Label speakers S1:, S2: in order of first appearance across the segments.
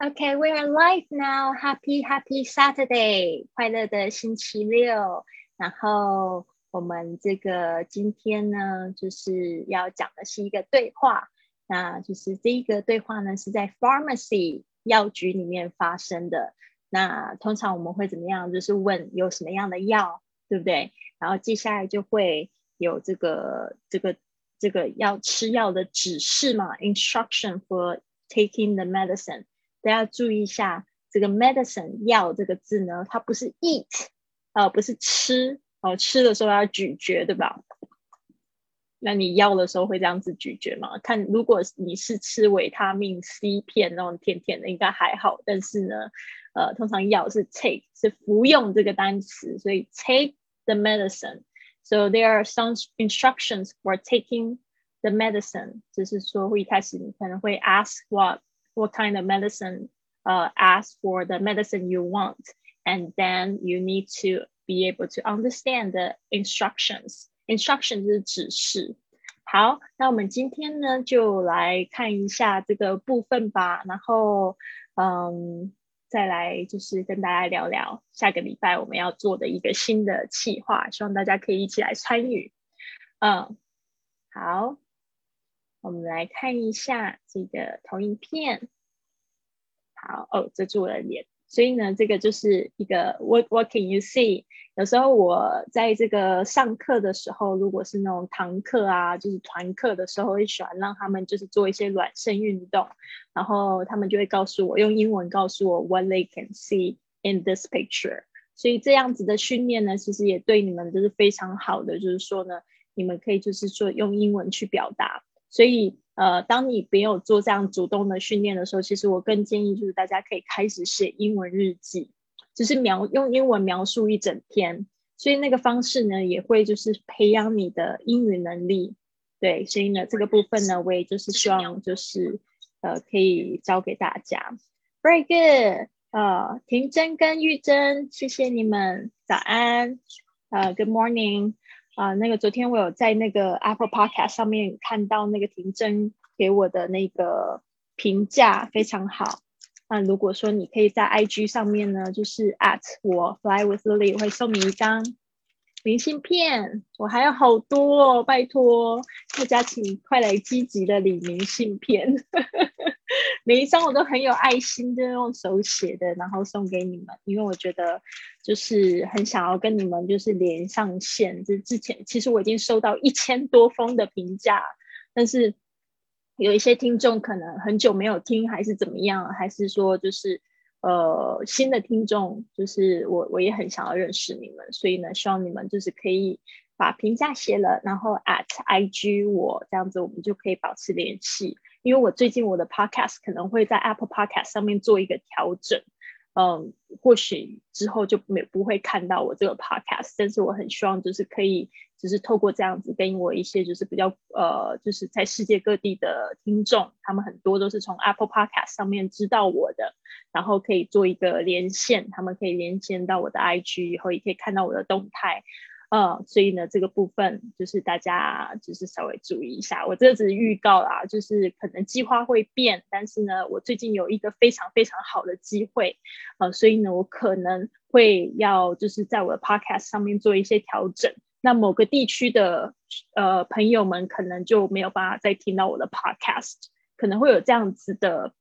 S1: Okay, we are live now. Happy, happy Saturday！快乐的星期六。然后我们这个今天呢，就是要讲的是一个对话。那就是这一个对话呢，是在 pharmacy 药局里面发生的。那通常我们会怎么样？就是问有什么样的药，对不对？然后接下来就会有这个这个这个要吃药的指示嘛，instruction for taking the medicine。大家注意一下，这个 medicine 药这个字呢，它不是 eat，呃，不是吃哦，吃的时候要咀嚼，对吧？那你药的时候会这样子咀嚼吗？看，如果你是吃维他命 C 片那种甜甜的，应该还好。但是呢，呃，通常药是 take，是服用这个单词，所以 take the medicine。So there are some instructions for taking the medicine，就是说会一开始你可能会 ask what。what kind of medicine, uh, ask for the medicine you want, and then you need to be able to understand the instructions. Instruction 是指示。好，那我们今天呢就来看一下这个部分吧，然后嗯，再来就是跟大家聊聊下个礼拜我们要做的一个新的企划，希望大家可以一起来参与。嗯，好。 我们来看一下这个投影片。好哦，遮住我的脸。所以呢，这个就是一个 what what can you see？有时候我在这个上课的时候，如果是那种堂课啊，就是团课的时候，会喜欢让他们就是做一些暖身运动，然后他们就会告诉我，用英文告诉我 what they can see in this picture。所以这样子的训练呢，其实也对你们就是非常好的，就是说呢，你们可以就是说用英文去表达。所以，呃，当你没有做这样主动的训练的时候，其实我更建议就是大家可以开始写英文日记，就是描用英文描述一整天。所以那个方式呢，也会就是培养你的英语能力。对，所以呢，这个部分呢，我也就是希望就是呃可以教给大家。Very good，呃，婷真跟玉珍，谢谢你们，早安，呃，Good morning。啊，那个昨天我有在那个 Apple Podcast 上面看到那个婷真给我的那个评价非常好。那如果说你可以在 IG 上面呢，就是 at 我 Fly with Lily 会送你一张明信片，我还有好多哦，拜托大家请快来积极的领明信片。每一张我都很有爱心，就用手写的，然后送给你们，因为我觉得就是很想要跟你们就是连上线。就之前其实我已经收到一千多封的评价，但是有一些听众可能很久没有听，还是怎么样，还是说就是呃新的听众，就是我我也很想要认识你们，所以呢，希望你们就是可以把评价写了，然后 at IG 我这样子，我们就可以保持联系。因为我最近我的 podcast 可能会在 Apple Podcast 上面做一个调整，嗯，或许之后就没不会看到我这个 podcast，但是我很希望就是可以，就是透过这样子跟我一些就是比较呃，就是在世界各地的听众，他们很多都是从 Apple Podcast 上面知道我的，然后可以做一个连线，他们可以连线到我的 IG 以后，也可以看到我的动态。呃，所以呢，这个部分就是大家就是稍微注意一下。我这只是预告啦，就是可能计划会变，但是呢，我最近有一个非常非常好的机会，呃，所以呢，我可能会要就是在我的 podcast 上面做一些调整。那某个地区的呃朋友们可能就没有办法再听到我的 podcast，可能会有这样子的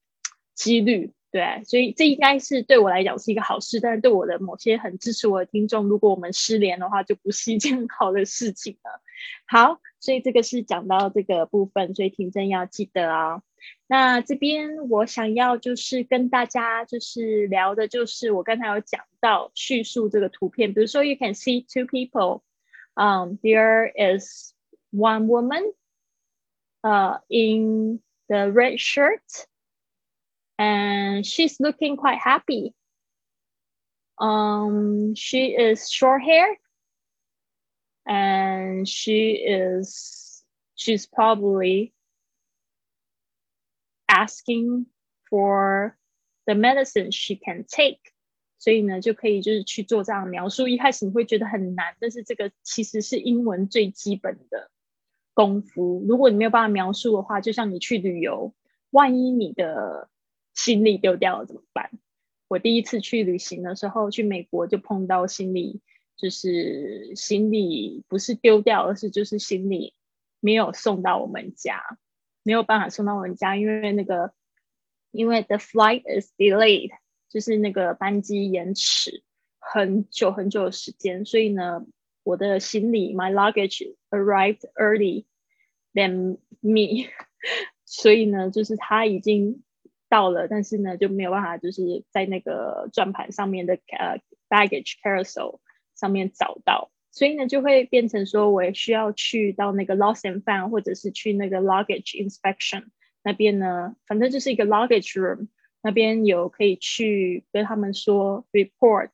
S1: 几率。对，所以这应该是对我来讲是一个好事，但是对我的某些很支持我的听众，如果我们失联的话，就不是一件 好的事情了。好，所以这个是讲到这个部分，所以听真要记得啊。那这边我想要就是跟大家就是聊的，就是我刚才有讲到叙述这个图片，比如说 you can see two people，嗯，there is one woman，呃，in the red shirt。and she's looking quite happy. Um, she is short hair and she is she's probably asking for the medicine she can take 所以呢，就可以就是去做这样描述。一开始你会觉得很难，但是这个其实是英文最基本的功夫。如果你没有办法描述的话，就像你去旅游，万一你的 行李丢掉了怎么办？我第一次去旅行的时候，去美国就碰到行李，就是行李不是丢掉，而是就是行李没有送到我们家，没有办法送到我们家，因为那个因为 the flight is delayed，就是那个班机延迟很久很久的时间，所以呢，我的行李 my luggage arrived early than me，所以呢，就是他已经。到了，但是呢就没有办法，就是在那个转盘上面的呃 baggage carousel 上面找到，所以呢就会变成说，我需要去到那个 lost and found，或者是去那个 luggage inspection 那边呢，反正就是一个 luggage room 那边有可以去跟他们说 report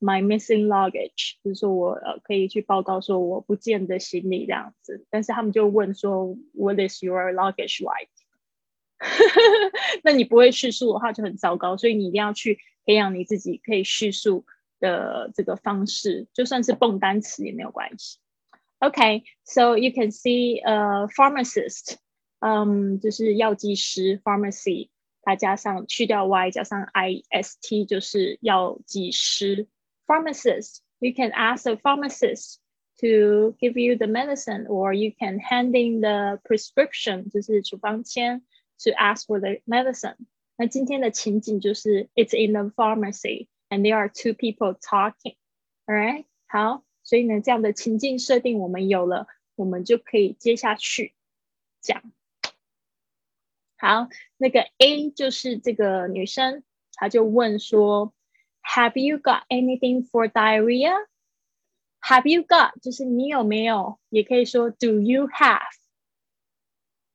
S1: my missing luggage，就是说我呃可以去报告说我不见的行李这样子，但是他们就问说 what is your luggage like？那你不会叙述的话就很糟糕，所以你一定要去培养你自己可以叙述的这个方式，就算是蹦单词也没有关系。OK，so you can see a pharmacist，嗯，就是药剂师，pharmacy，它加上去掉 y 加上 i s t 就是药剂师，pharmacist。You can ask a pharmacist to give you the medicine, or you can hand in the prescription，就是处方签。 to ask for the medicine。那今天的情景就是 it's in the pharmacy and there are two people talking。Alright，好，所以呢，这样的情境设定我们有了，我们就可以接下去讲。好，那个 A 就是这个女生，她就问说，Have you got anything for diarrhea？Have you got 就是你有没有，也可以说 Do you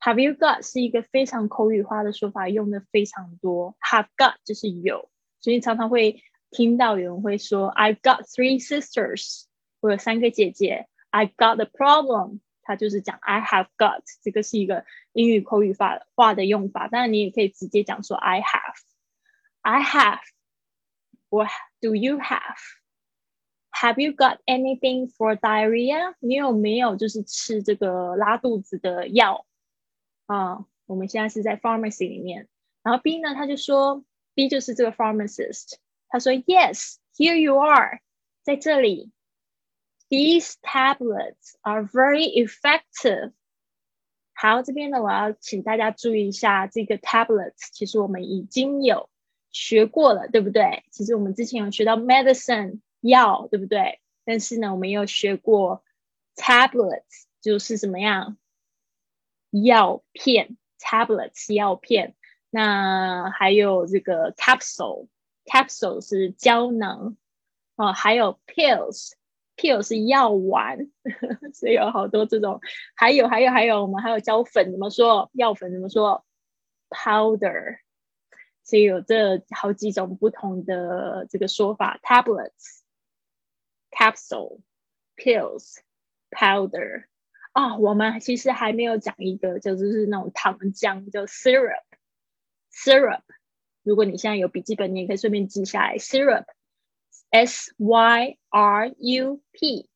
S1: Have you got 是一个非常口语化的说法，用的非常多。Have got 就是有，所以常常会听到有人会说 I've got three sisters，我有三个姐姐。I've got a problem，它就是讲 I have got，这个是一个英语口语化化的用法。当然你也可以直接讲说 I have，I have，我 Do you have？Have you got anything for diarrhea？你有没有就是吃这个拉肚子的药？啊，我们现在是在 pharmacy 里面，然后 B 呢，他就说 B 就是这个 pharmacist，他说 Yes, here you are，在这里，These tablets are very effective。好，这边呢，我要请大家注意一下，这个 tablets 其实我们已经有学过了，对不对？其实我们之前有学到 medicine 药，对不对？但是呢，我们有学过 tablets 就是怎么样？ 药片 tablets 药片，那还有这个 capsule capsule 是胶囊哦，还有 pills pills 是药丸，所以有好多这种，还有还有还有，我们还有胶粉，怎么说？药粉怎么说？powder，所以有这好几种不同的这个说法，tablets capsule pills powder。啊，我们其实还没有讲一个，就是那种糖浆，叫 syrup。syrup，如果你现在有笔记本，你也可以顺便记下来。syrup，s y r u p，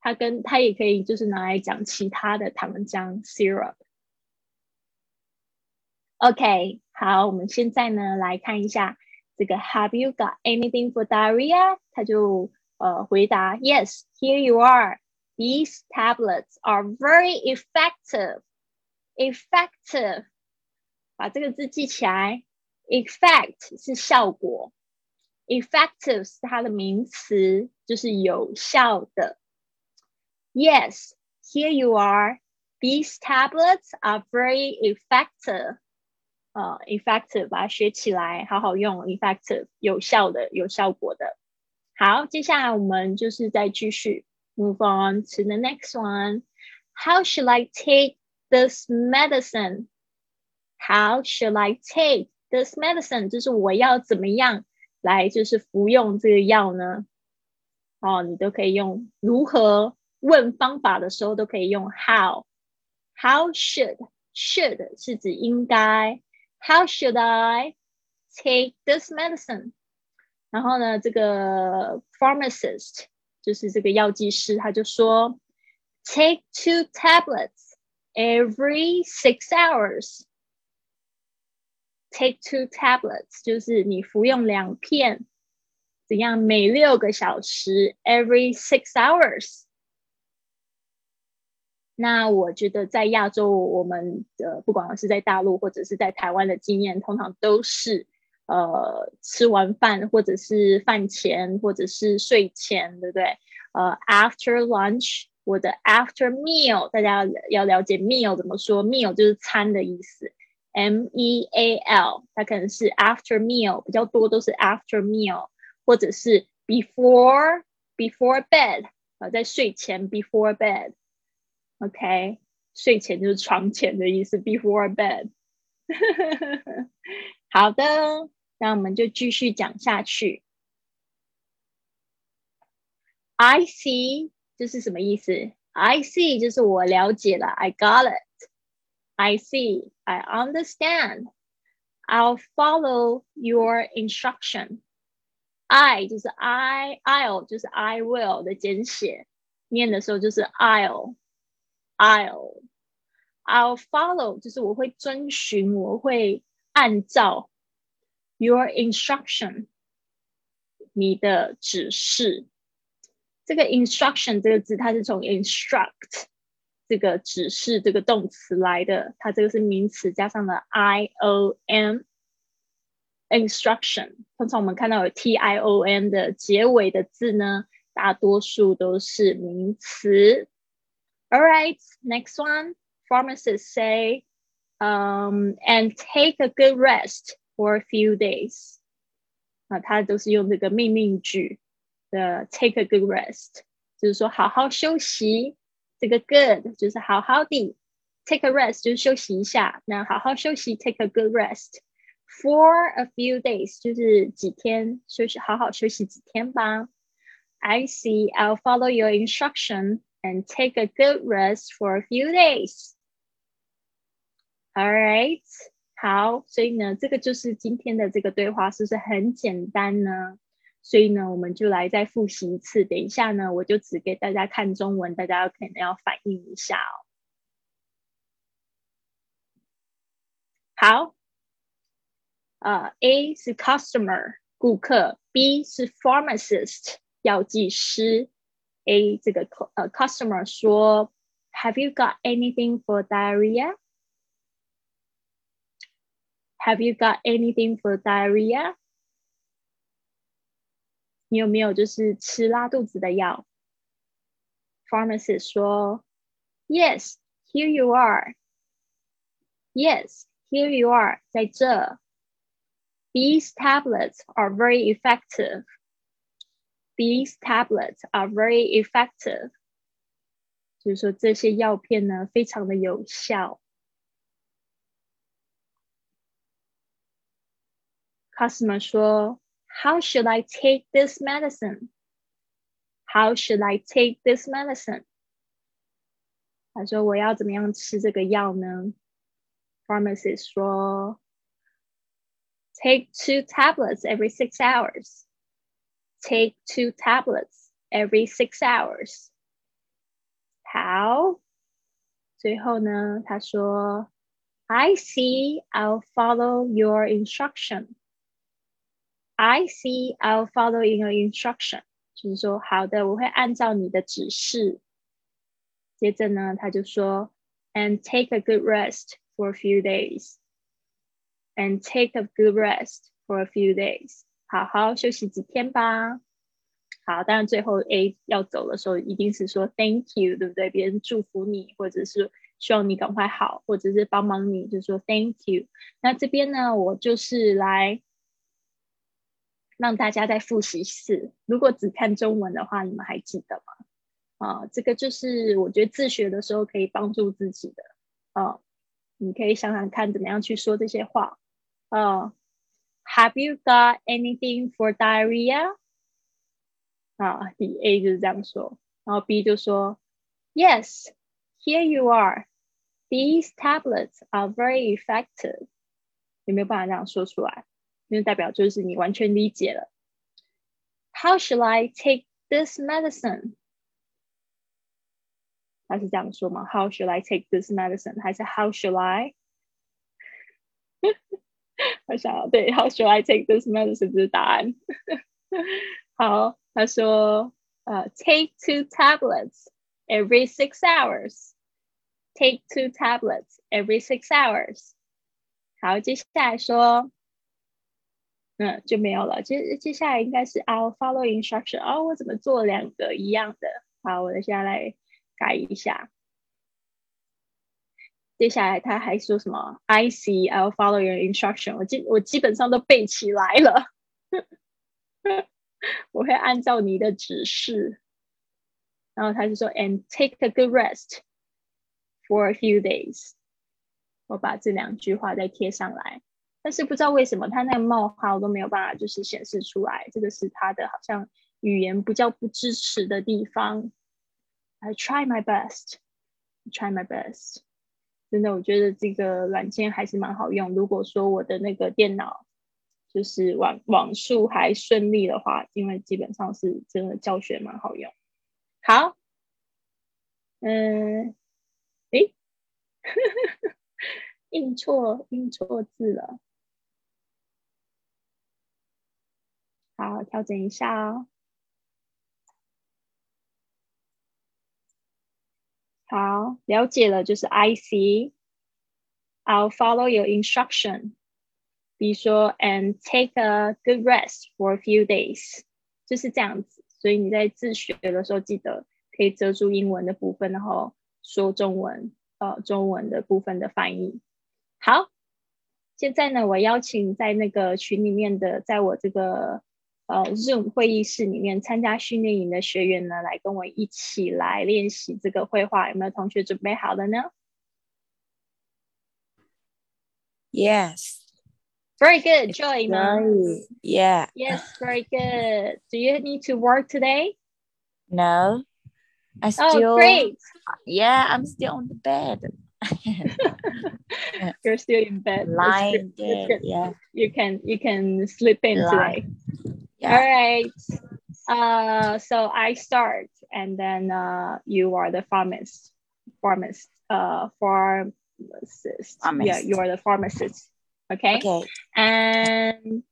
S1: 它跟它也可以就是拿来讲其他的糖浆 syrup。OK，好，我们现在呢来看一下这个 Have you got anything for diarrhea？他就呃回答 Yes，here you are。These tablets are very effective. Effective，把这个字记起来。Effect 是效果，effective 是它的名词，就是有效的。Yes, here you are. These tablets are very effective. 呃，effective 把它学起来，好好用。Effective 有效的，有效果的。好，接下来我们就是再继续。 Move on to the next one. How should I take this medicine? How should I take this medicine? 就是我要怎么样来就是服用这个药呢？哦，你都可以用如何问方法的时候都可以用 how。How should should 是指应该。How should I take this medicine？然后呢，这个 pharmacist 就是这个药剂师，他就说，take two tablets every six hours。take two tablets，就是你服用两片，怎样？每六个小时，every six hours。那我觉得在亚洲，我们的不管是在大陆或者是在台湾的经验，通常都是呃吃完饭或者是饭前或者是睡前，对不对？呃，after lunch 或者 after meal，大家要了解 meal 怎么说？meal 就是餐的意思，m e a l，它可能是 after meal 比较多，都是 after meal，或者是 before before bed 啊，在睡前 before bed。OK，睡前就是床前的意思，before bed。好的，那我们就继续讲下去。I see 这是什么意思？I see 就是我了解了，I got it。I see, I understand. I'll follow your instruction. I 就是 I, I'll 就是 I will 的简写，念的时候就是 I'll。I'll I'll follow，就是我会遵循，我会按照 your instruction，你的指示。这个 instruction 这个字，它是从 instruct 这个指示这个动词来的，它这个是名词加上了 i o n。instruction 通常我们看到有 t i o n 的结尾的字呢，大多数都是名词。All right, next one. Pharmacists say, um, and take a good rest for a few days. 啊，它都是用这个命令句的 take a good rest，就是说好好休息。这个 good 就是好好的，take a rest 就是休息一下。那好好休息，take a good rest for a few days 就是几天休息，好好休息几天吧。I see. I'll follow your instruction and take a good rest for a few days. All right， 好，所以呢，这个就是今天的这个对话，是不是很简单呢？所以呢，我们就来再复习一次。等一下呢，我就只给大家看中文，大家可能要反应一下哦。好，呃，A 是 customer 顾客，B 是 pharmacist 药剂师。A 这个呃 customer 说，Have you got anything for diarrhea? Have you got anything for diarrhea? 你有没有就是吃拉肚子的药？Pharmacist 说，Yes, here you are. Yes, here you are. 在这。These tablets are very effective. These tablets are very effective，就是说这些药片呢非常的有效。 Customer 说，How should I take this medicine? How should I take this medicine? 他说我要怎么样吃这个药呢？Pharmacist 说，Take two tablets every six hours take two tablets every six hours. 好，最后呢，他说，I see, I'll follow your instruction. I see, I'll follow your instruction. 就是说，好的，我会按照你的指示。接着呢，他就说，and take a good rest for a few days. And take a good rest for a few days. 好好休息几天吧。好，当然最后 A 要走的时候，一定是说 Thank you，对不对？别人祝福你，或者是希望你赶快好，或者是帮忙你，就说 Thank you。那这边呢，我就是来让大家再复习一次。如果只看中文的话，你们还记得吗？啊，这个就是我觉得自学的时候可以帮助自己的。啊，你可以想想看，怎么样去说这些话。啊。Have you got anything for diarrhea？啊，第 A 就是这样说，然后 B 就说，Yes, here you are. These tablets are very effective. 有没有办法这样说出来？因为代表就是你完全理解了。How should I take this medicine？他是这样说吗？How should I take this medicine？还是 How should I？ 我想对，How should I take this medicine？这是答案。好，他说，呃，take two tablets every six hours。Take two tablets every six hours。好，接下来说， 嗯，就没有了。接接下来应该是 I'll follow instruction。哦，我怎么做两个一样的？好，我接下来改一下。接下来他还说什么？I see, I'll follow your instruction。我基我基本上都背起来了，我会按照你的指示。然后他就说，and take a good rest for a few days。我把这两句话再贴上来，但是不知道为什么他那个冒号都没有办法就是显示出来，这个是他的好像语言不叫不支持的地方。I try my best, try my best。真的，我觉得这个软件还是蛮好用。如果说我的那个电脑就是网网速还顺利的话，因为基本上是真的教学蛮好用。好，嗯，诶，印错印错字了，好，调整一下哦。好，了解了，就是 I see。I'll follow your instruction。比如说，and take a good rest for a few days，就是这样子。所以你在自学的时候，记得可以遮住英文的部分，然后说中文，呃，中文的部分的翻译。好，现在呢，我邀请在那个群里面的，在我这个。呃，Zoom 会议室里面参加训练营的学员呢，来跟我一起来练习这个绘画。有没有同学准备好了呢
S2: ？Yes.
S1: Very good, Joy.
S2: Yeah.
S1: Yes, very good. Do you need to work today?
S2: No. I oh,
S1: still. Oh, great.
S2: Yeah, I'm still on the bed.
S1: You're still in bed.
S2: Lying dead. Yeah.
S1: You can you can sleep in today.
S2: Yeah.
S1: All right. Uh, so I start, and then uh, you are the pharmacist. Pharmacist. Uh, pharmacist.
S2: pharmacist.
S1: Yeah, you are the pharmacist. Okay.
S2: Okay.
S1: And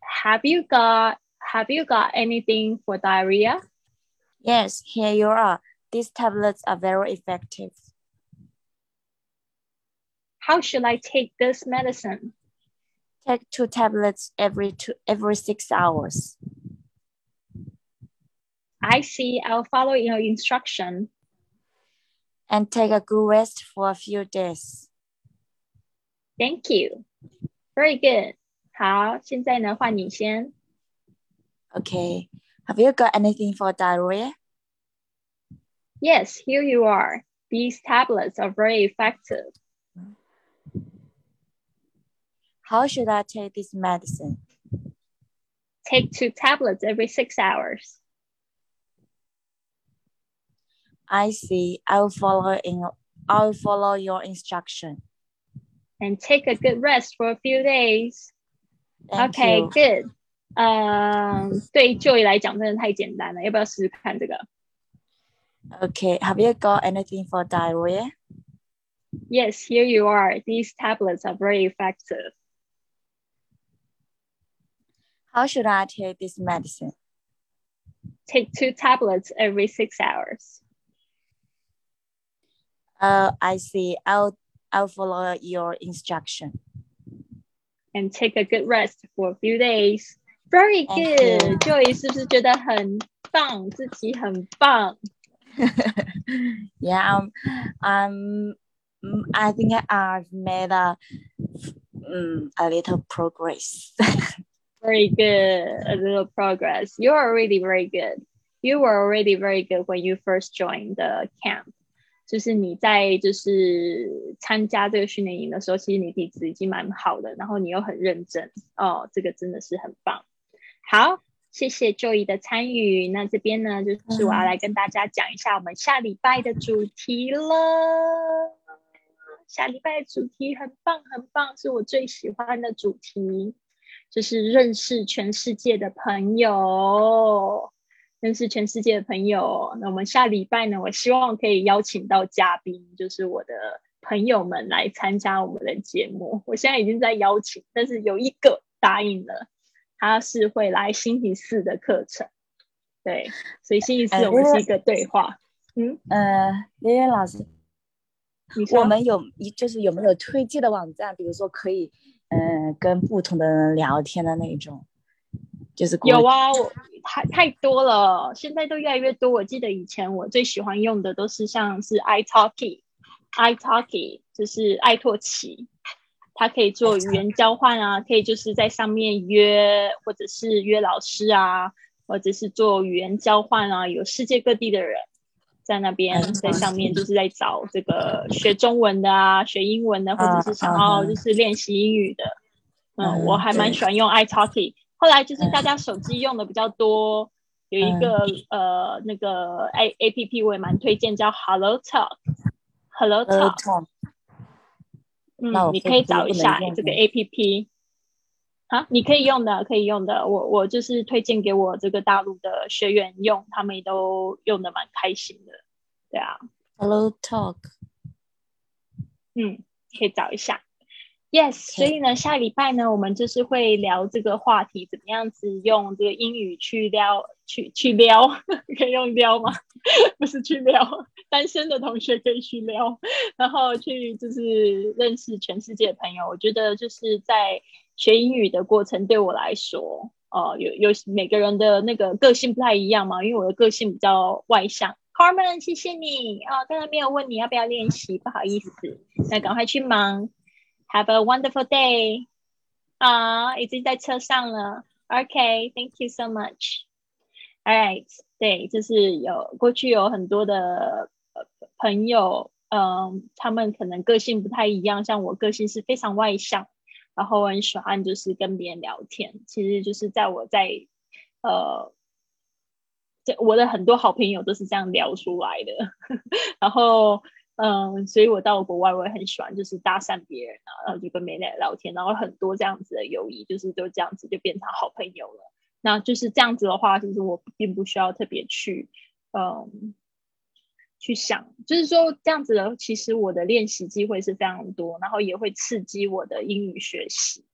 S1: have you got have you got anything for diarrhea?
S2: Yes, here you are. These tablets are very effective.
S1: How should I take this medicine?
S2: Take two tablets every two every six hours.
S1: I see. I'll follow your instruction.
S2: And take a good rest for a few days.
S1: Thank you. Very good. 好，现在呢，换你先。
S2: Okay. Have you got anything for diarrhea?
S1: Yes, here you are. These tablets are very effective.
S2: How should I take this medicine?
S1: Take two tablets every six hours.
S2: I see. I will follow in. I will follow your instruction.
S1: And take a good rest for a few days.
S2: Thank
S1: okay,
S2: you.
S1: good. 嗯、um,，对 Joy 来讲真的太简单了，要不要试试看这个？
S2: Okay, have you got anything for diarrhea?
S1: Yes, here you are. These tablets are very effective.
S2: How should I take this medicine?
S1: Take two tablets every six hours.
S2: Uh, I see. I'll I'll follow your instruction.
S1: And take a good rest for a few days. Very good. Joy 是不是觉得很棒？自己很棒。
S2: yeah, um, um, I think I've made a, um, a little progress.
S1: very good, a little progress. You are already very good. You were already very good when you first joined the camp. 就是你在就是参加这个训练营的时候，其实你底子已经蛮好的，然后你又很认真哦，这个真的是很棒。好，谢谢 Joy 的参与。那这边呢，就是我要来跟大家讲一下我们下礼拜的主题了。下礼拜的主题很棒，很棒，是我最喜欢的主题。就是认识全世界的朋友，认识全世界的朋友。那我们下礼拜呢？我希望可以邀请到嘉宾，就是我的朋友们来参加我们的节目。我现在已经在邀请，但是有一个答应了，他是会来星期四的课程。对，所以星期四我们是一个对话。嗯
S2: 呃，连连老师，
S1: 你
S2: 我们有一就是有没有推荐的网站，比如说可以嗯、呃跟不同的人聊天的那种，就是
S1: 有啊，我太太多了，现在都越来越多。我记得以前我最喜欢用的都是像是 iTalki，iTalki 就是爱拓奇，它可以做语言交换啊，可以就是在上面约或者是约老师啊，或者是做语言交换啊，有世界各地的人在那边
S2: 嗯
S1: 在上面就是在找这个学中文的啊，学英文的，或者是想要
S2: 嗯
S1: 就是练习英语的。嗯，
S2: 嗯
S1: 我还蛮喜欢用 iTalki。后来就是大家手机用的比较多，有一个、呃那个 A A P P 我也蛮推荐，叫 Hello Talk，Hello
S2: 呃
S1: Talk，嗯，你可以找一下这个 A P P。啊，你可以用的，可以用的。我我就是推荐给我这个大陆的学员用，他们也都用的蛮开心的。对啊
S2: ，Hello Talk，
S1: 嗯，可以找一下。Yes，所以呢，下礼拜呢，我们就是会聊这个话题，怎么样子用这个英语去撩，去去撩，可以用撩吗？不是去撩，单身的同学可以去撩，然后去就是认识全世界的朋友。我觉得就是在学英语的过程，对我来说，呃，有有每个人的那个个性不太一样嘛，因为我的个性比较外向。Carmen，谢谢你啊！刚才没有问你要不要练习，不好意思，那赶快去忙。Have a wonderful day 啊，已经在车上了。OK，Thank、you so much. All right，对，就是有过去有很多的朋友，嗯，他们可能个性不太一样，像我个性是非常外向，然后我很喜欢就是跟别人聊天，其实就是在我在呃。这我的很多好朋友都是这样聊出来的，然后嗯，所以我到国外我也很喜欢就是搭讪别人啊，然后就跟别人聊天，然后很多这样子的友谊，就是就这样子就变成好朋友了。那就是这样子的话，其实我并不需要特别去嗯去想，就是说这样子的，其实我的练习机会是非常多，然后也会刺激我的英语学习。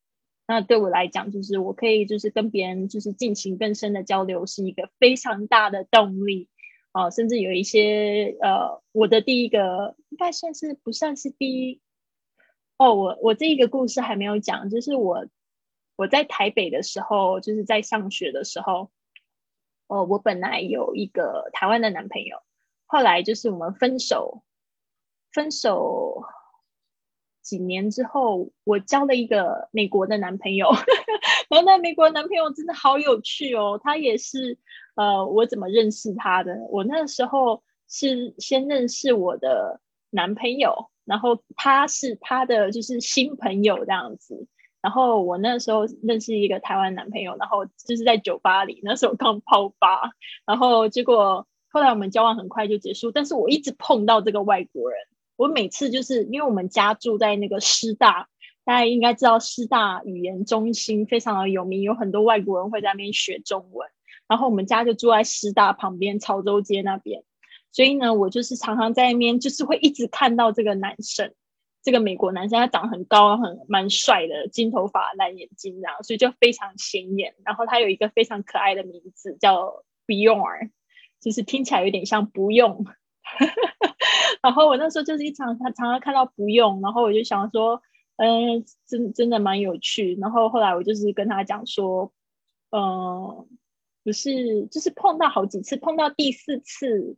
S1: 那对我来讲，就是我可以就是跟别人就是进行更深的交流，是一个非常大的动力。啊、甚至有一些呃，我的第一个应该算是不算是第一。哦，我我这一个故事还没有讲，就是我我在台北的时候，就是在上学的时候，哦，我本来有一个台湾的男朋友，后来就是我们分手，分手几年之后，我交了一个美国的男朋友，然后那美国男朋友真的好有趣哦，他也是呃，我怎么认识他的？我那时候是先认识我的男朋友，然后他是他的就是新朋友这样子。然后我那时候认识一个台湾男朋友，然后就是在酒吧里，那时候刚泡吧，然后结果后来我们交往很快就结束，但是我一直碰到这个外国人，我每次就是因为我们家住在那个师大，大家应该知道师大语言中心非常的有名，有很多外国人会在那边学中文，然后我们家就住在师大旁边潮州街那边，所以呢，我就是常常在那边就是会一直看到这个男生。这个美国男生他长很高，很蛮帅的，金头发、蓝眼睛这样，所以就非常显眼。然后他有一个非常可爱的名字叫 Bjorn，就是听起来有点像不用。然后我那时候就是一常常常常看到不用，然后我就想说，嗯、真真的蛮有趣。然后后来我就是跟他讲说，嗯、不是，就是碰到好几次，碰到第四次、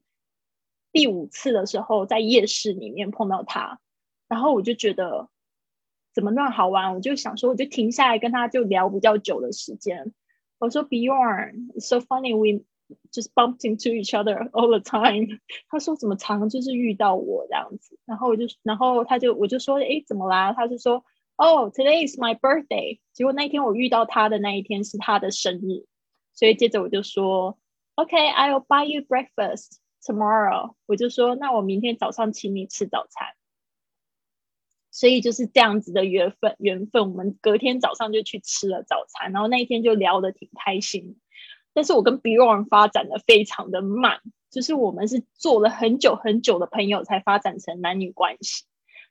S1: 第五次的时候，在夜市里面碰到他。然后我就觉得怎么那么好玩，我就想说，我就停下来跟他就聊比较久的时间。我说 Bjorn，it's so funny we just bumped into each other all the time。他说怎么常就是遇到我这样子，然后我就然后他就我就说诶怎么啦？他就说哦、oh,，today is my birthday。结果那天我遇到他的那一天是他的生日，所以接着我就说 OK，I'll、buy you breakfast tomorrow。我就说那我明天早上请你吃早餐。所以就是这样子的缘分，缘分。我们隔天早上就去吃了早餐，然后那一天就聊得挺开心。但是我跟 Bjorn 发展的非常的慢，就是我们是做了很久很久的朋友才发展成男女关系。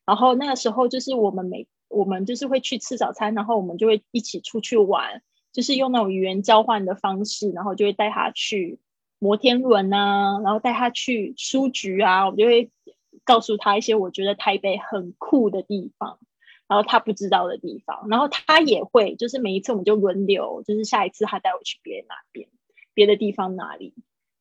S1: 然后那个时候就是我们每我们就是会去吃早餐，然后我们就会一起出去玩，就是用那种语言交换的方式，然后就会带他去摩天轮啊，然后带他去书局啊，我就会告诉他一些我觉得台北很酷的地方，然后他不知道的地方，然后他也会，就是每一次我们就轮流，就是下一次他带我去别哪边，别的地方哪里，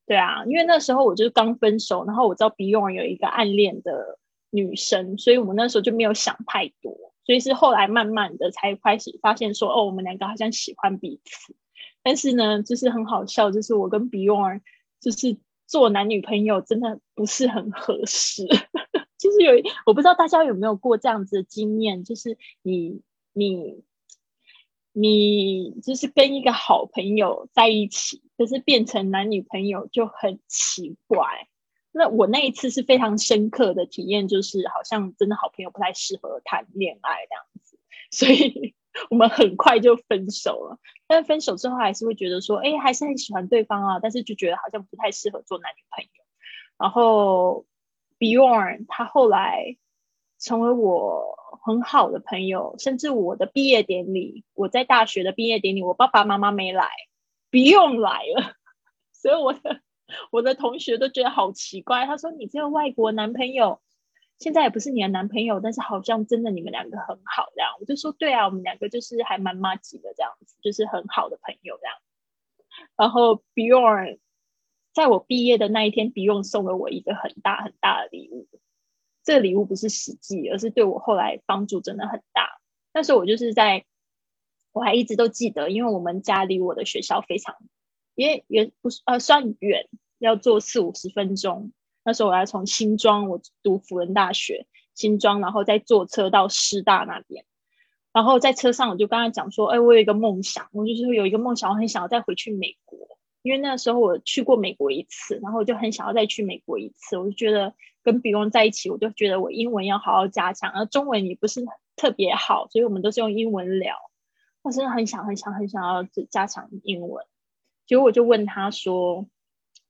S1: 对啊，因为那时候我就是刚分手，然后我知道 Beyond 有一个暗恋的。女生，所以我们那时候就没有想太多，所以是后来慢慢的才开始发现说，哦，我们两个好像喜欢彼此。但是呢，就是很好笑，就是我跟 Beyond 就是做男女朋友真的不是很合适。就是有，我不知道大家有没有过这样子的经验，就是你你你就是跟一个好朋友在一起，可是变成男女朋友就很奇怪。那我那一次是非常深刻的体验，就是好像真的好朋友不太适合谈恋爱这样子，所以我们很快就分手了。但分手之后还是会觉得说，哎，还是很喜欢对方啊，但是就觉得好像不太适合做男女朋友。然后 Bjorn 他后来成为我很好的朋友，甚至我的毕业典礼，我在大学的毕业典礼，我爸爸妈妈没来，Bjorn 来了，所以我的。我的同学都觉得好奇怪，他说：“你这个外国男朋友现在也不是你的男朋友，但是好像真的你们两个很好这样。”我就说：“对啊，我们两个就是还蛮妈吉的这样子，就是很好的朋友这样。”然后 Bjorn 在我毕业的那一天，Bjorn 送了我一个很大很大的礼物。这个礼物不是实际，而是对我后来帮助真的很大。那时候我就是在，我还一直都记得，因为我们家离我的学校非常。因为也不是呃算远，要坐四五十分钟。那时候我要从新庄，我读辅仁大学新庄，然后再坐车到师大那边。然后在车上我就跟他讲说：“哎，我有一个梦想，我就是有一个梦想，我很想要再回去美国。因为那时候我去过美国一次，然后我就很想要再去美国一次。我就觉得跟比翁在一起，我就觉得我英文要好好加强，而中文也不是特别好，所以我们都是用英文聊。我真的很想很想很想要加强英文。”结果我就问他说：“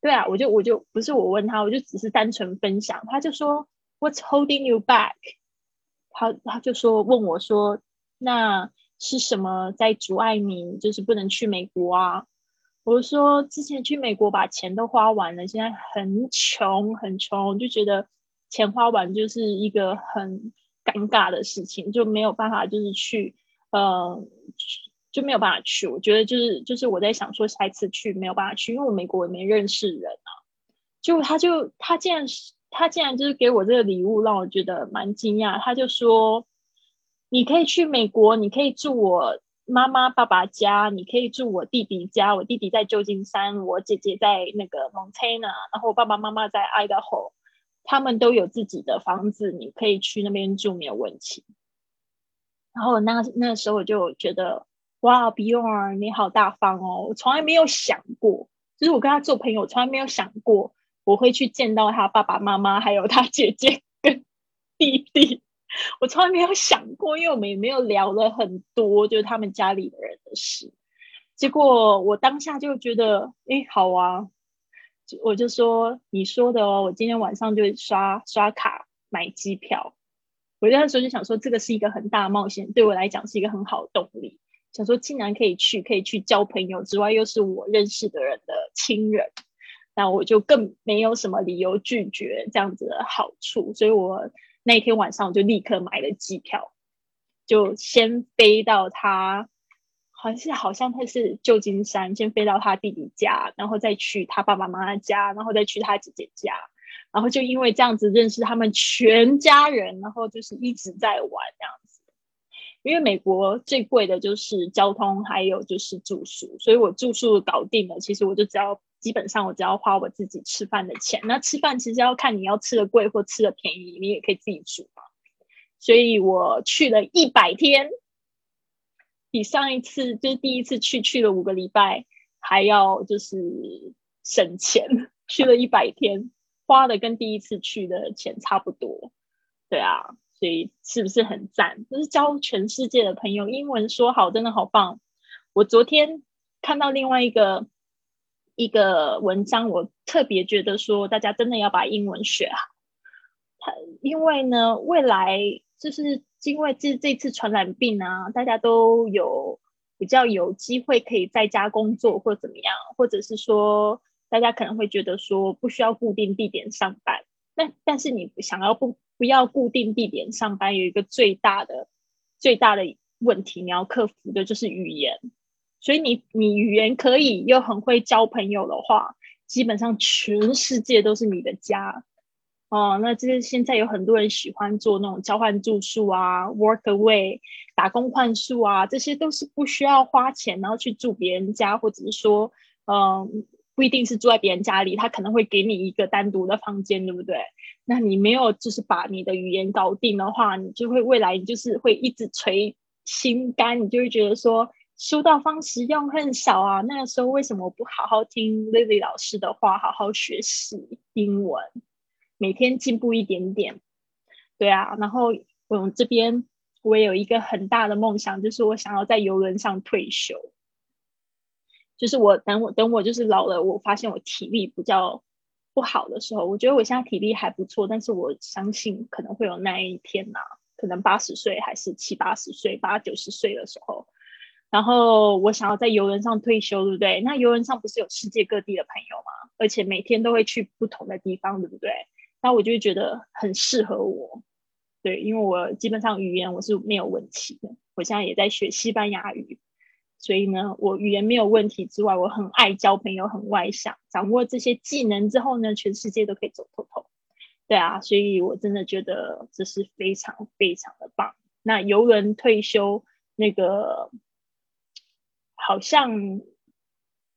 S1: 对啊，我就我就不是我问他，我就只是单纯分享。”他就说：“What's holding you back？” 他他就说问我说：“那是什么在阻碍你，就是不能去美国啊？”我说：“之前去美国把钱都花完了，现在很穷很穷，我就觉得钱花完就是一个很尴尬的事情，就没有办法就是去呃。”就没有办法去，我觉得就是就是我在想说下一次去没有办法去，因为我美国也没认识人啊。就他就他竟然他竟然就是给我这个礼物，让我觉得蛮惊讶。他就说你可以去美国，你可以住我妈妈爸爸家，你可以住我弟弟家。我弟弟在旧金山，我姐姐在那个 Montana，然后我爸爸妈妈在 Idaho，他们都有自己的房子，你可以去那边住没有问题。然后那那时候我就觉得。哇，Bjorn，你好大方哦！我从来没有想过，就是我跟他做朋友，从来没有想过我会去见到他爸爸妈妈，还有他姐姐跟弟弟。我从来没有想过，因为我们也没有聊了很多，就是他们家里的人的事。结果我当下就觉得，哎，好啊，我就说你说的哦，我今天晚上就刷刷卡买机票。我那时候就想说，这个是一个很大冒险，对我来讲是一个很好的动力。想说，竟然可以去，可以去交朋友之外，又是我认识的人的亲人，那我就更没有什么理由拒绝这样子的好处。所以我那天晚上我就立刻买了机票，就先飞到他，好像是好像他是旧金山，先飞到他弟弟家，然后再去他爸爸妈妈家，然后再去他姐姐家，然后就因为这样子认识他们全家人，然后就是一直在玩这样子。因为美国最贵的就是交通，还有就是住宿，所以我住宿搞定了。其实我就只要基本上我只要花我自己吃饭的钱。那吃饭其实要看你要吃的贵或吃的便宜，你也可以自己煮嘛。所以我去了一百天，比上一次就是第一次去去了五个礼拜还要就是省钱，去了一百天，花的跟第一次去的钱差不多。对啊。所以是不是很赞？就是交全世界的朋友，英文说好，真的好棒。我昨天看到另外一个一个文章，我特别觉得说，大家真的要把英文学好。他因为呢，未来就是因为这这次传染病啊，大家都有比较有机会可以在家工作或怎么样，或者是说大家可能会觉得说不需要固定地点上班。那但是你想要不不要固定地点上班，有一个最大的最大的问题，你要克服的就是语言。所以你你语言可以又很会交朋友的话，基本上全世界都是你的家。哦，那这是现在有很多人喜欢做那种交换住宿啊，work away，打工换宿啊，这些都是不需要花钱，然后去住别人家，或者是说，嗯，不一定是住在别人家里，他可能会给你一个单独的房间，对不对？那你没有就是把你的语言搞定的话，你就会未来你就是会一直垂心肝，你就会觉得说，修道方式用很少啊。那个时候为什么不好好听 Lily 老师的话，好好学习英文？每天进步一点点，对啊，然后我们这边我也有一个很大的梦想，就是我想要在游轮上退休。就是我等我等我就是老了，我发现我体力比较不好的时候，我觉得我现在体力还不错，但是我相信可能会有那一天呐，可能八十岁还是七八十岁、八九十岁的时候，然后我想要在游轮上退休，对不对？那游轮上不是有世界各地的朋友吗？而且每天都会去不同的地方，对不对？那我就觉得很适合我，对，因为我基本上语言我是没有问题的。我现在也在学西班牙语，所以呢，我语言没有问题之外，我很爱交朋友，很外向。掌握这些技能之后呢，全世界都可以走透透。对啊，所以我真的觉得这是非常非常的棒。那游轮退休那个好像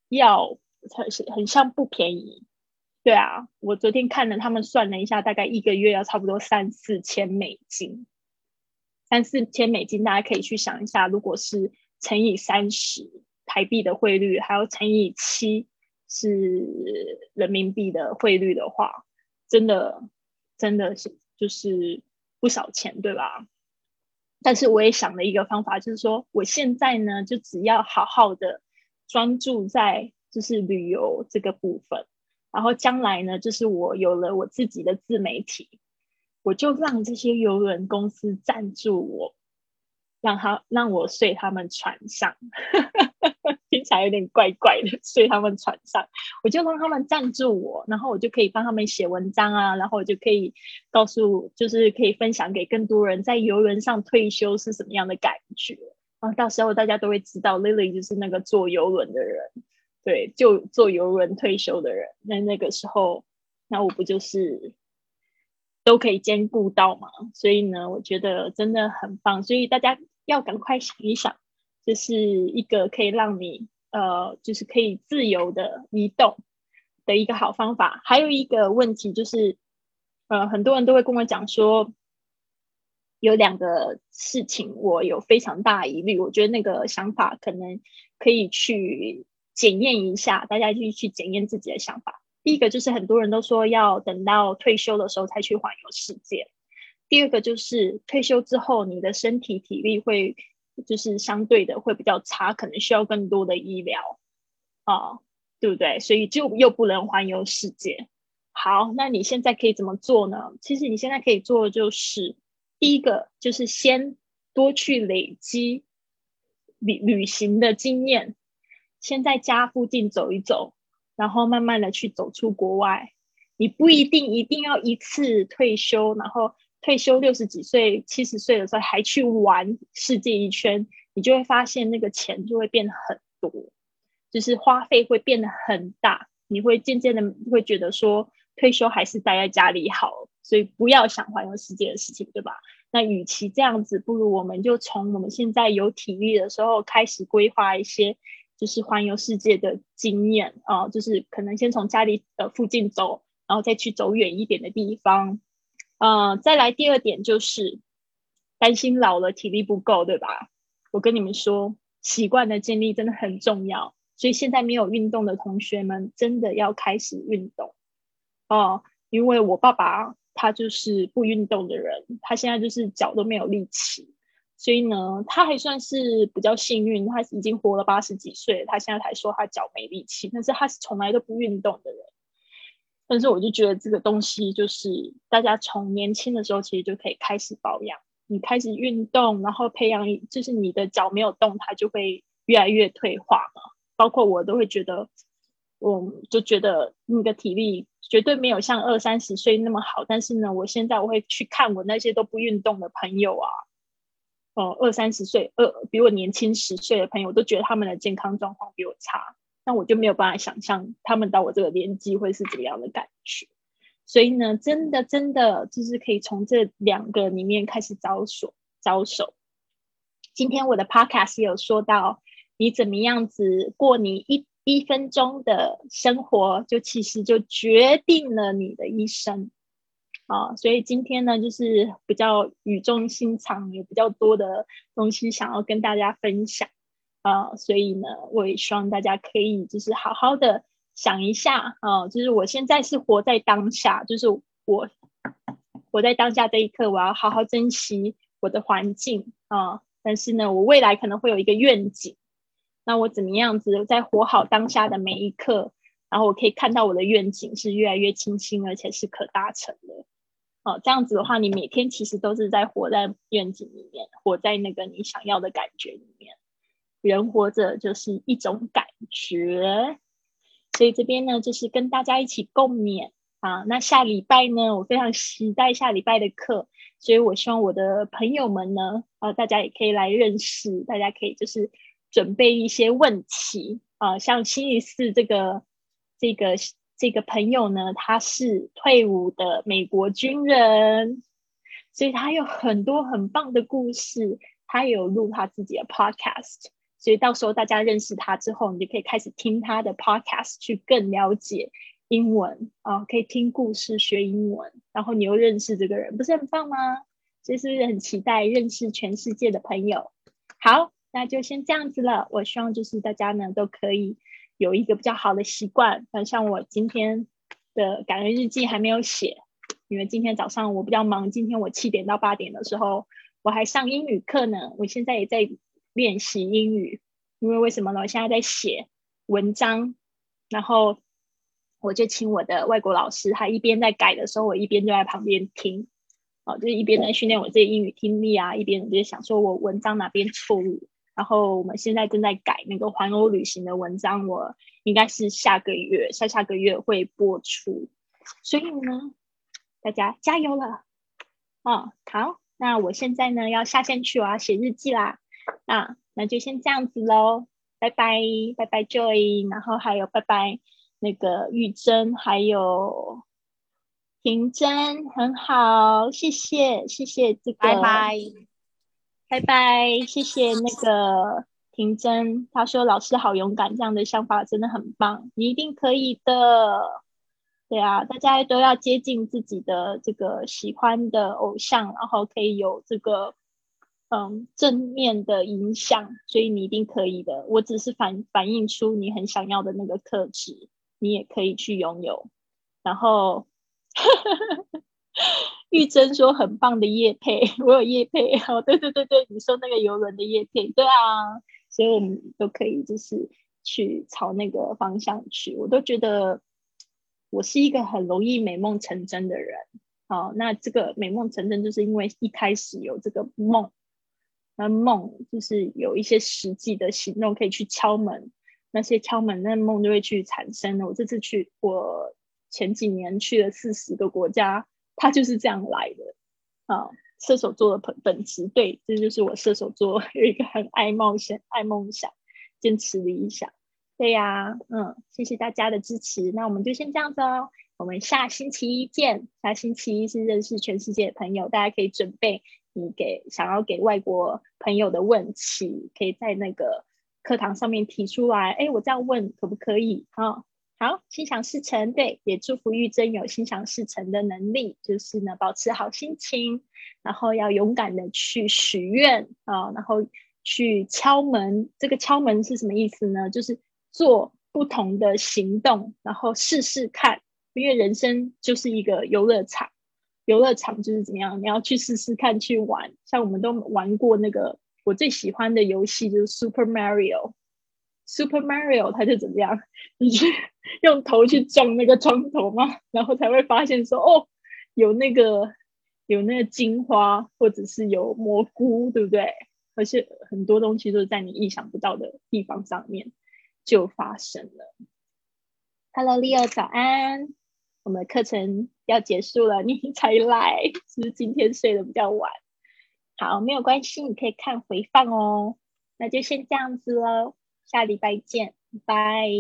S1: 要很很像不便宜。对啊，我昨天看了，他们算了一下，大概一个月要差不多三四千美金。三四千美金，大家可以去想一下，如果是乘以三十台币的汇率，还要乘以七是人民币的汇率的话，真的真的是就是不少钱，对吧？但是我也想了一个方法，就是说我现在呢，就只要好好的专注在就是旅游这个部分。然后将来呢，就是我有了我自己的自媒体，我就让这些游轮公司赞助我，让他让我睡他们船上，起来有点怪怪的，睡他们船上，我就让他们赞助我，然后我就可以帮他们写文章啊，然后我就可以告诉，就是可以分享给更多人，在游轮上退休是什么样的感觉啊，到时候大家都会知道 Lily 就是那个坐游轮的人。对，就坐游轮退休的人，那那个时候，那我不就是都可以兼顾到嘛？所以呢，我觉得真的很棒。所以大家要赶快想一想，这是一个可以让你呃，就是可以自由的移动的一个好方法。还有一个问题就是，呃，很多人都会跟我讲说，有两个事情我有非常大疑虑，我觉得那个想法可能可以去。检验一下，大家就去检验自己的想法。第一个就是很多人都说要等到退休的时候才去环游世界。第二个就是退休之后，你的身体体力会就是相对的会比较差，可能需要更多的医疗啊，对不对？所以就又不能环游世界。好，那你现在可以怎么做呢？其实你现在可以做的就是，第一个就是先多去累积旅旅行的经验。先在家附近走一走，然后慢慢的去走出国外。你不一定一定要一次退休，然后退休六十几岁、七十岁的时候还去玩世界一圈，你就会发现那个钱就会变得很多，就是花费会变得很大。你会渐渐的会觉得说，退休还是待在家里好，所以不要想环游世界的事情，对吧？那与其这样子，不如我们就从我们现在有体力的时候开始规划一些。就是环游世界的经验啊，就是可能先从家里的附近走，然后再去走远一点的地方。呃，再来第二点就是担心老了体力不够，对吧？我跟你们说，习惯的建立真的很重要。所以现在没有运动的同学们，真的要开始运动哦。因为我爸爸他就是不运动的人，他现在就是脚都没有力气。所以呢，他还算是比较幸运，他已经活了八十几岁，他现在才说他脚没力气，但是他是从来都不运动的人。但是我就觉得这个东西就是大家从年轻的时候其实就可以开始保养，你开始运动，然后培养，就是你的脚没有动，它就会越来越退化嘛。包括我都会觉得，我就觉得那个体力绝对没有像二三十岁那么好。但是呢，我现在我会去看我那些都不运动的朋友啊，哦，二三十岁，二比我年轻十岁的朋友，都觉得他们的健康状况比我差。那我就没有办法想象他们到我这个年纪会是怎么样的感觉。所以呢，真的真的就是可以从这两个里面开始着手着手。今天我的 podcast 有说到，你怎么样子过你一一分钟的生活，就其实就决定了你的一生啊。所以今天呢，就是比较语重心长，有比较多的东西想要跟大家分享啊。所以呢，我也希望大家可以就是好好的。想一下啊，就是我现在是活在当下，就是我活在当下这一刻，我要好好珍惜我的环境啊。但是呢，我未来可能会有一个愿景，那我怎么样子在活好当下的每一刻，然后我可以看到我的愿景是越来越清晰，而且是可达成的。哦，这样子的话，你每天其实都是在活在愿景里面，活在那个你想要的感觉里面。人活着就是一种感觉。所以这边呢，就是跟大家一起共勉啊。那下礼拜呢，我非常期待下礼拜的课，所以我希望我的朋友们呢，啊，大家也可以来认识，大家可以就是准备一些问题啊。像星期四这个这个这个朋友呢，他是退伍的美国军人，所以他有很多很棒的故事，他有录他自己的 podcast。所以到时候大家认识他之后，你就可以开始听他的 podcast，去更了解英文啊，可以听故事学英文，然后你又认识这个人，不是很棒吗？所以是不是很期待认识全世界的朋友？好，那就先这样子了。我希望就是大家呢都可以有一个比较好的习惯。那像我今天的感恩日记还没有写，因为今天早上我比较忙。今天我七点到八点的时候我还上英语课呢，我现在也在。练习英语，因为为什么呢？我现在在写文章，然后我就请我的外国老师，他一边在改的时候，我一边就在旁边听，哦，就是一边在训练我自己英语听力啊，一边就想说我文章哪边错误。然后我们现在正在改那个环欧旅行的文章，我应该是下个月、下下个月会播出，所以呢，大家加油了，哦，好，那我现在呢要下线去，我要写日记啦。那那就先这样子喽，拜拜拜拜 Joy，然后还有拜拜那个玉珍，还有婷珍，很好，谢谢谢谢这个，
S2: 拜拜
S1: 拜拜，谢谢那个婷珍，她说老师好勇敢，这样的想法真的很棒，你一定可以的，对啊，大家都要接近自己的这个喜欢的偶像，然后可以有这个。嗯，正面的影响，所以你一定可以的。我只是反反映出你很想要的那个特质，你也可以去拥有。然后，玉珍说很棒的叶配，我有叶配。哦，对对对对，你说那个游轮的叶配，对啊，所以我们都可以就是去朝那个方向去。我都觉得我是一个很容易美梦成真的人。好，那这个美梦成真，就是因为一开始有这个梦。那梦就是有一些实际的行动可以去敲门，那些敲门那梦就会去产生的。我这次去，我前几年去了四十个国家，它就是这样来的啊。射手座的本本质，对，这就是我射手座 有一个很爱冒险、爱梦想、坚持理想。对呀，嗯，谢谢大家的支持。那我们就先这样子哦，我们下星期一见。下星期一是认识全世界的朋友，大家可以准备。你给想要给外国朋友的问题，可以在那个课堂上面提出来。哎，我这样问可不可以？啊，好，心想事成。对，也祝福玉珍有心想事成的能力，就是呢，保持好心情，然后要勇敢的去许愿啊，然后去敲门。这个敲门是什么意思呢？就是做不同的行动，然后试试看。因为人生就是一个游乐场。游乐场就是怎么样？你要去试试看，去玩。像我们都玩过那个我最喜欢的游戏，就是 Super Mario。Super Mario 它就怎么样？你去 用头去撞那个窗头嘛，然后才会发现说哦，有那个有那个金花，或者是有蘑菇，对不对？而且很多东西都在你意想不到的地方上面就发生了。Hello，Leo，早安！我们的课程要结束了，你 才来，是不是今天睡得比较晚？好，没有关系，你可以看回放哦。那就先这样子喽，下礼拜见，拜。